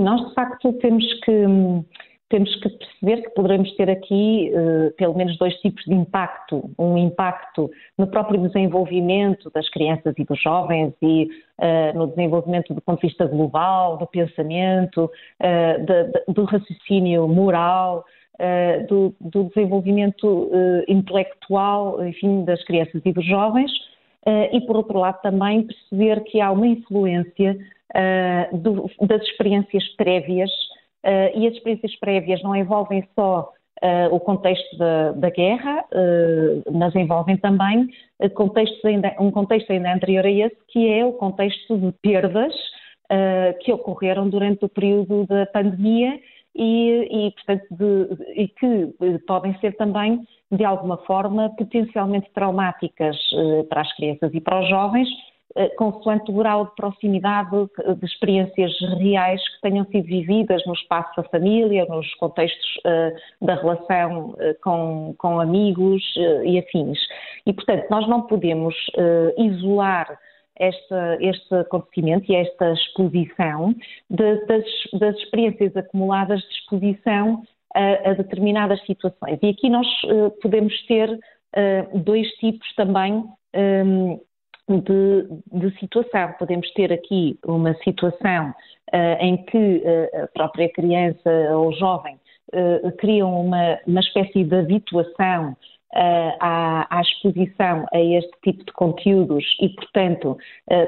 Nós, de facto, temos que, temos que perceber que poderemos ter aqui uh, pelo menos dois tipos de impacto. Um impacto no próprio desenvolvimento das crianças e dos jovens e uh, no desenvolvimento do ponto de vista global, do pensamento, de, de, do raciocínio moral, do, do, desenvolvimento intelectual, enfim, das crianças e dos jovens. e, por outro lado, também perceber que há uma influência uh, do, das experiências prévias, uh, e as experiências prévias não envolvem só uh, o contexto da, da guerra, mas envolvem também ainda, um contexto ainda anterior a esse, que é o contexto de perdas que ocorreram durante o período da pandemia e, e, portanto, de, e que podem ser também, de alguma forma, potencialmente traumáticas para as crianças e para os jovens, eh, consoante o grau de proximidade de experiências reais que tenham sido vividas no espaço da família, nos contextos uh, da relação uh, com, com, amigos e afins. E, portanto, nós não podemos isolar esta, este acontecimento e esta exposição de, das, das, experiências acumuladas de exposição a, a determinadas situações. E aqui nós podemos ter dois tipos também de, de, situação. Podemos ter aqui uma situação uh, em que uh, a própria criança ou jovem uh, criam uma, uma espécie de habituação à, à, exposição a este tipo de conteúdos e, portanto,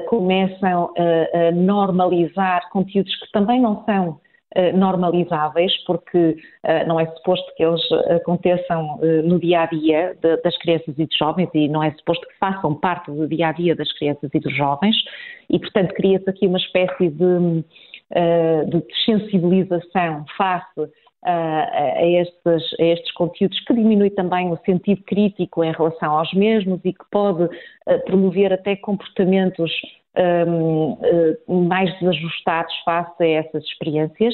começam a normalizar conteúdos que também não são eh, normalizáveis, porque eh, não é suposto que eles aconteçam eh, no dia a dia das crianças e dos jovens e não é suposto que façam parte do dia a dia das crianças e dos jovens, e portanto cria-se aqui uma espécie de, de sensibilização face a estes, a estes, conteúdos, que diminui também o sentido crítico em relação aos mesmos e que pode promover até comportamentos um, uh, mais desajustados face a essas experiências.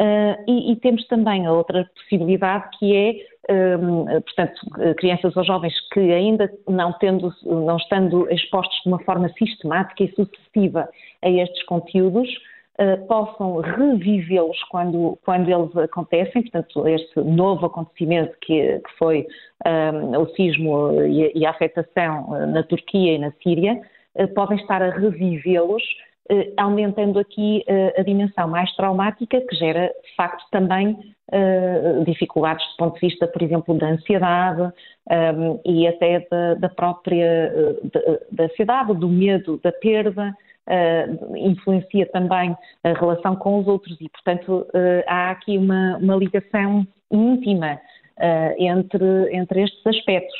Uh, e, e, temos também a outra possibilidade que é, um, portanto, crianças ou jovens que ainda não, tendo, não estando expostos de uma forma sistemática e sucessiva a estes conteúdos, uh, possam revivê-los quando, quando eles acontecem, portanto, este novo acontecimento que, que foi um, o sismo e, e a afetação na Turquia e na Síria, eh, podem estar a revivê-los, eh, aumentando aqui eh, a dimensão mais traumática, que gera, de facto, também dificuldades do ponto de vista, por exemplo, da ansiedade e até da, da própria da ansiedade, do medo da perda, influencia também a relação com os outros e, portanto, há aqui uma, uma ligação íntima entre, entre estes aspectos.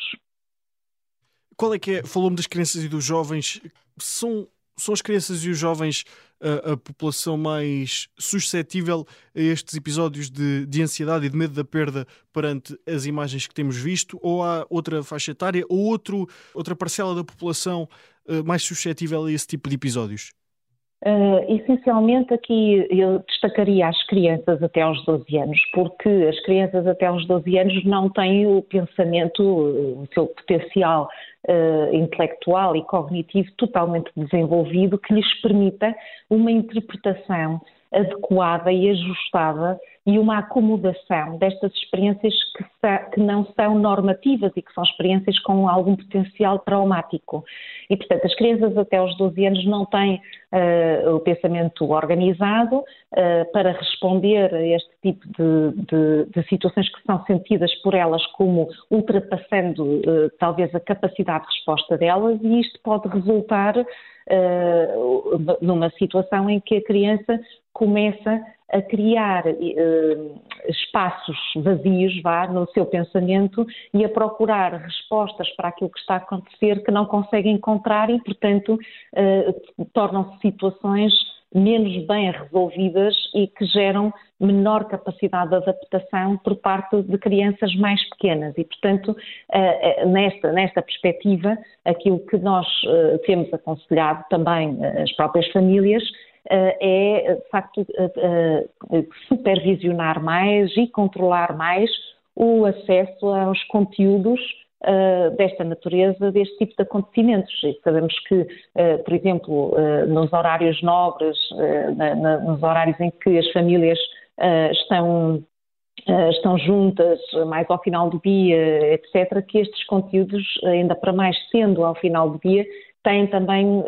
Qual é que é? Falou-me das crianças e dos jovens. São, são as crianças e os jovens a, a população mais suscetível a estes episódios de, de ansiedade e de medo da perda perante as imagens que temos visto? Ou há outra faixa etária ou outro, outra parcela da população uh, mais suscetível a esse tipo de episódios? Uh, essencialmente aqui eu destacaria as crianças até aos 12 anos, porque as crianças até aos 12 anos não têm o pensamento, o seu potencial uh, intelectual e cognitivo totalmente desenvolvido que lhes permita uma interpretação adequada e ajustada e uma acomodação destas experiências que, que, não são normativas e que são experiências com algum potencial traumático. E, portanto, as crianças até aos 12 anos não têm uh, o pensamento organizado uh, para responder a este tipo de, de, de, situações que são sentidas por elas como ultrapassando uh, talvez a capacidade de resposta delas, e isto pode resultar numa situação em que a criança começa a criar uh, espaços vazios, vá, no seu pensamento e a procurar respostas para aquilo que está a acontecer que não consegue encontrar e, portanto, uh, tornam-se situações menos bem resolvidas e que geram menor capacidade de adaptação por parte de crianças mais pequenas. E, portanto, uh, nesta, nesta perspectiva, aquilo que nós temos aconselhado também as próprias famílias eh, é, de facto, eh, eh, supervisionar mais e controlar mais o acesso aos conteúdos desta natureza, deste tipo de acontecimentos. E sabemos que, uh, por exemplo, uh, nos horários nobres, na, na, nos horários em que as famílias estão estão juntas mais ao final do dia, etc., que estes conteúdos, ainda para mais sendo ao final do dia, têm também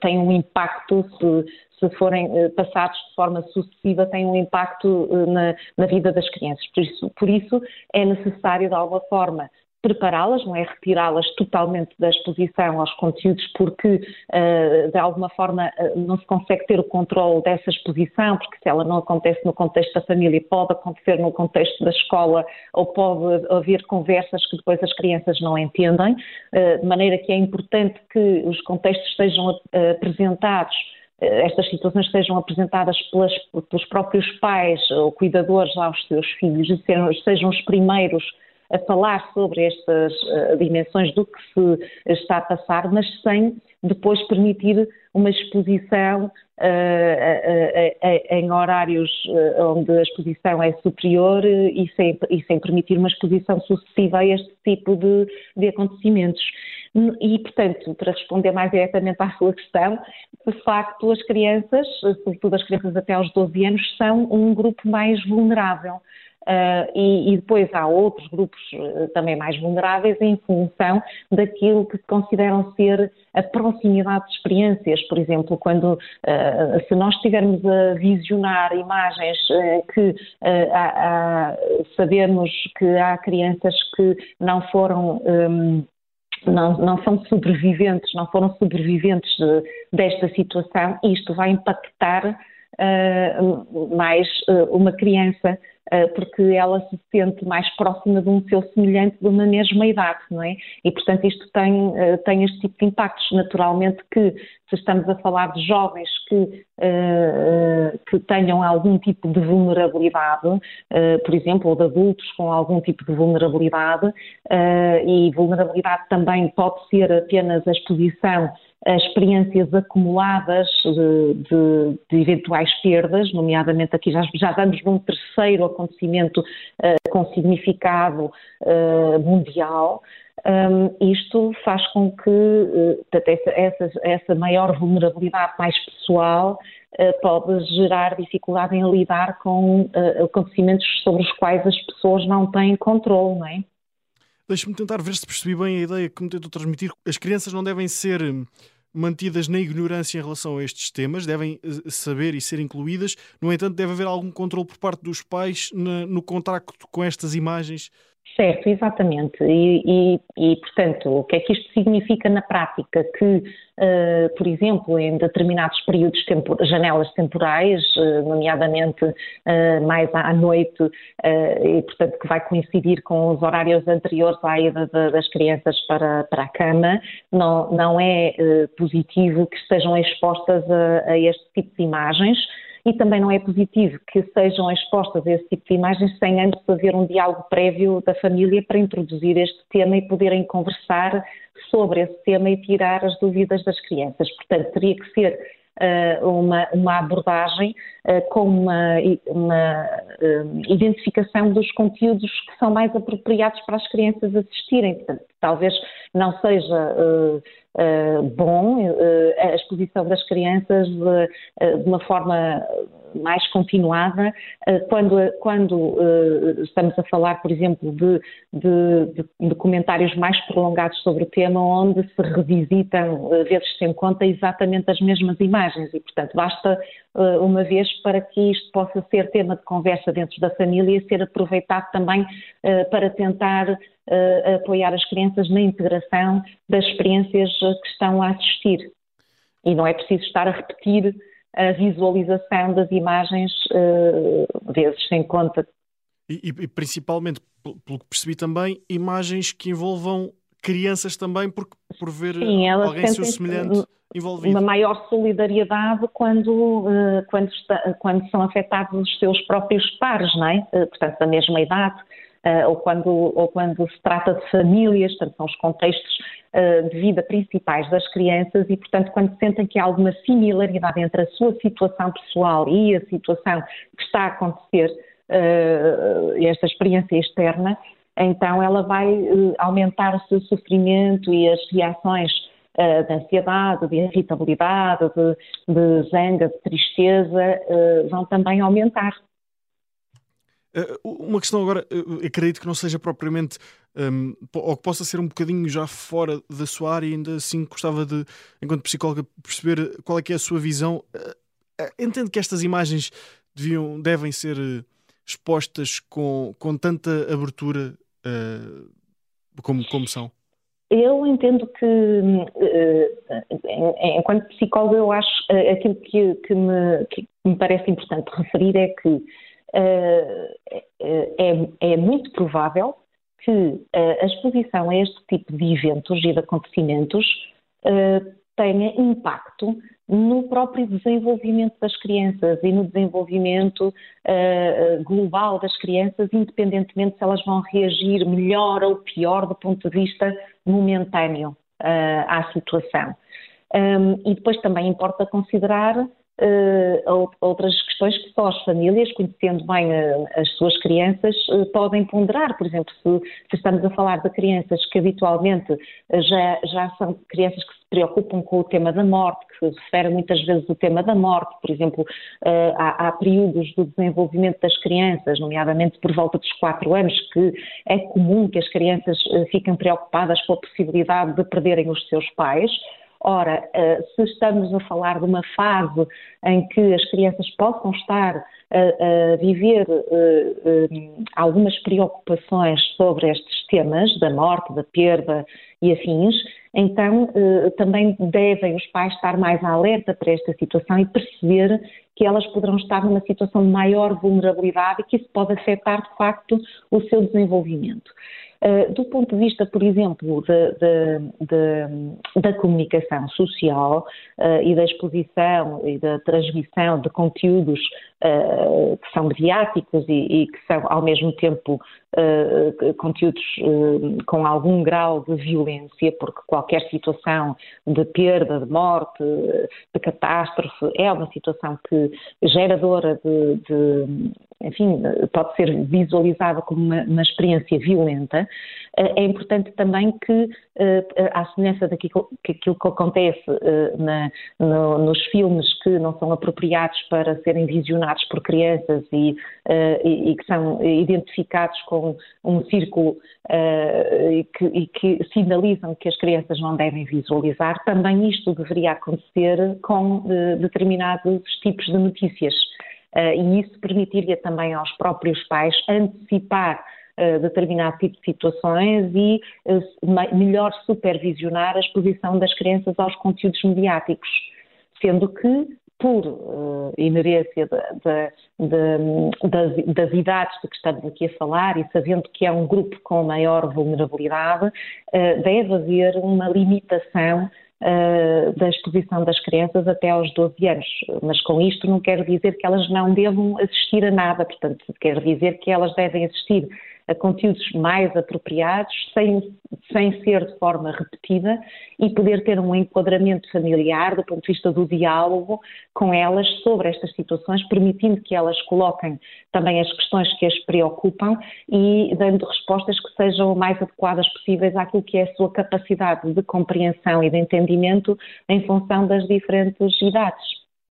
têm um impacto, se, se forem passados de forma sucessiva, têm um impacto na, na vida das crianças. Por isso, por isso é necessário, de alguma forma, prepará-las, não é? Retirá-las totalmente da exposição aos conteúdos, porque uh, de alguma forma uh, não se consegue ter o controle dessa exposição, porque se ela não acontece no contexto da família, pode acontecer no contexto da escola ou pode haver conversas que depois as crianças não entendem, uh, de maneira que é importante que os contextos sejam apresentados estas situações sejam apresentadas pelas, pelos próprios pais ou cuidadores aos seus filhos e sejam, sejam os primeiros a falar sobre estas uh, dimensões do que se está a passar, mas sem depois permitir uma exposição uh, em horários onde a exposição é superior e sem, e sem, permitir uma exposição sucessiva a este tipo de, de acontecimentos. E, portanto, para responder mais diretamente à sua questão, de facto, as crianças, sobretudo as crianças até aos 12 anos, são um grupo mais vulnerável. Uh, e, e, depois há outros grupos uh, também mais vulneráveis em função daquilo que consideram ser a proximidade de experiências. Por exemplo, quando uh, se nós estivermos a visionar imagens que há, sabemos que há crianças que não foram um, não, não, são sobreviventes, não foram sobreviventes de, desta situação, isto vai impactar mais uma criança porque ela se sente mais próxima de um seu semelhante de uma mesma idade, não é? E, portanto, isto tem, eh, tem este tipo de impactos. Naturalmente que, se estamos a falar de jovens que, eh, que tenham algum tipo de vulnerabilidade, por exemplo, ou de adultos com algum tipo de vulnerabilidade, e vulnerabilidade também pode ser apenas a exposição experiências acumuladas de, de, de, eventuais perdas, nomeadamente aqui já, já vamos num terceiro acontecimento uh, com significado uh, mundial. Um, isto faz com que uh, essa, essa, maior vulnerabilidade mais pessoal pode gerar dificuldade em lidar com acontecimentos sobre os quais as pessoas não têm controle, não é? Deixe-me tentar ver se percebi bem a ideia que me tentou transmitir. As crianças não devem ser mantidas na ignorância em relação a estes temas, devem eh, saber e ser incluídas. No entanto, deve haver algum controle por parte dos pais no contacto com estas imagens Certo, exatamente. E, e, e, portanto, o que é que isto significa na prática? Que, uh, por exemplo, em determinados períodos, tempo, janelas temporais, uh, nomeadamente uh, mais à noite, e, portanto, que vai coincidir com os horários anteriores à ida de, das crianças para, para a cama, não, não é positivo que estejam expostas a, a este tipo de imagens e também não é positivo que sejam expostas a esse tipo de imagens sem antes haver um diálogo prévio da família para introduzir este tema e poderem conversar sobre esse tema e tirar as dúvidas das crianças. Portanto, teria que ser uh, uma, uma, abordagem uh, com uma, uma uh, identificação dos conteúdos que são mais apropriados para as crianças assistirem. Portanto, talvez não seja uh, bom uh, a exposição das crianças de, de uma forma mais continuada, quando, quando estamos a falar, por exemplo, de, de, de, documentários mais prolongados sobre o tema, onde se revisitam, vezes sem conta, exatamente as mesmas imagens. E, portanto, basta uma vez para que isto possa ser tema de conversa dentro da família e ser aproveitado também para tentar uh, apoiar as crianças na integração das experiências que estão a assistir. E não é preciso estar a repetir a visualização das imagens uh, vezes sem conta. E, e, principalmente, pelo que percebi também, imagens que envolvam crianças também, porque por ver Sim, alguém seu semelhante envolvido. Uma maior solidariedade quando, quando, está, quando são afetados os seus próprios pares, não é? Portanto, da mesma idade ou, quando, ou quando se trata de famílias, portanto, são os contextos uh, de vida principais das crianças e, portanto, quando sentem que há alguma similaridade entre a sua situação pessoal e a situação que está a acontecer, uh, esta experiência externa, então ela vai aumentar o seu sofrimento e as reações de ansiedade, de irritabilidade, de, de zanga, de tristeza, vão também aumentar. Uma questão agora, acredito que não seja propriamente, um, ou que possa ser um bocadinho já fora da sua área, ainda assim gostava de, enquanto psicóloga, perceber qual é que é a sua visão. Entendo que estas imagens deviam, devem ser expostas com, com tanta abertura uh, como, como são. Eu entendo que, enquanto psicóloga, eu acho aquilo que, que, me, que me parece importante referir é que é, é muito provável que a exposição a este tipo de eventos e de acontecimentos tenha impacto no próprio desenvolvimento das crianças e no desenvolvimento uh, global das crianças, independentemente se elas vão reagir melhor ou pior do ponto de vista momentâneo uh, à situação. Um, e depois também importa considerar uh, outras questões que só as famílias, conhecendo bem uh, as suas crianças, uh, podem ponderar. Por exemplo, se, se, estamos a falar de crianças que habitualmente já, já são crianças que se preocupam com o tema da morte, que referem muitas vezes o tema da morte, por exemplo, há, há, períodos do desenvolvimento das crianças, nomeadamente por volta dos quatro anos, que é comum que as crianças fiquem preocupadas com a possibilidade de perderem os seus pais. Ora, eh, se estamos a falar de uma fase em que as crianças possam estar a, a viver eh, eh, algumas preocupações sobre estes temas, da morte, da perda e afins, então também devem os pais estar mais alerta para esta situação e perceber que elas poderão estar numa situação de maior vulnerabilidade e que isso pode afetar, de facto, o seu desenvolvimento. Eh, do ponto de vista, por exemplo, de, de, de, da comunicação social uh, e da exposição e da transmissão de conteúdos uh, que são mediáticos e, e, que são, ao mesmo tempo, conteúdos com algum grau de violência, porque qualquer situação de perda, de morte, de catástrofe, é uma situação que geradora de, de enfim, pode ser visualizada como uma, uma experiência violenta, eh, é importante também que, eh, à semelhança daquilo que, que acontece eh, na, no, nos filmes que não são apropriados para serem visionados por crianças e, e, e que são identificados com um círculo e que, e que sinalizam que as crianças não devem visualizar, também isto deveria acontecer com determinados tipos de notícias. Uh, e isso permitiria também aos próprios pais antecipar uh, determinado tipo de situações e uh, melhor supervisionar a exposição das crianças aos conteúdos mediáticos, sendo que por uh, inerência de, de, de, das, das, idades de que estamos aqui a falar e sabendo que é um grupo com maior vulnerabilidade, uh, deve haver uma limitação uh, da exposição das crianças até aos 12 anos. Mas com isto não quero dizer que elas não devam assistir a nada, portanto, quero dizer que elas devem assistir a conteúdos mais apropriados, sem, sem ser de forma repetida e poder ter um enquadramento familiar do ponto de vista do diálogo com elas sobre estas situações, permitindo que elas coloquem também as questões que as preocupam e dando respostas que sejam o mais adequadas possíveis àquilo que é a sua capacidade de compreensão e de entendimento em função das diferentes idades.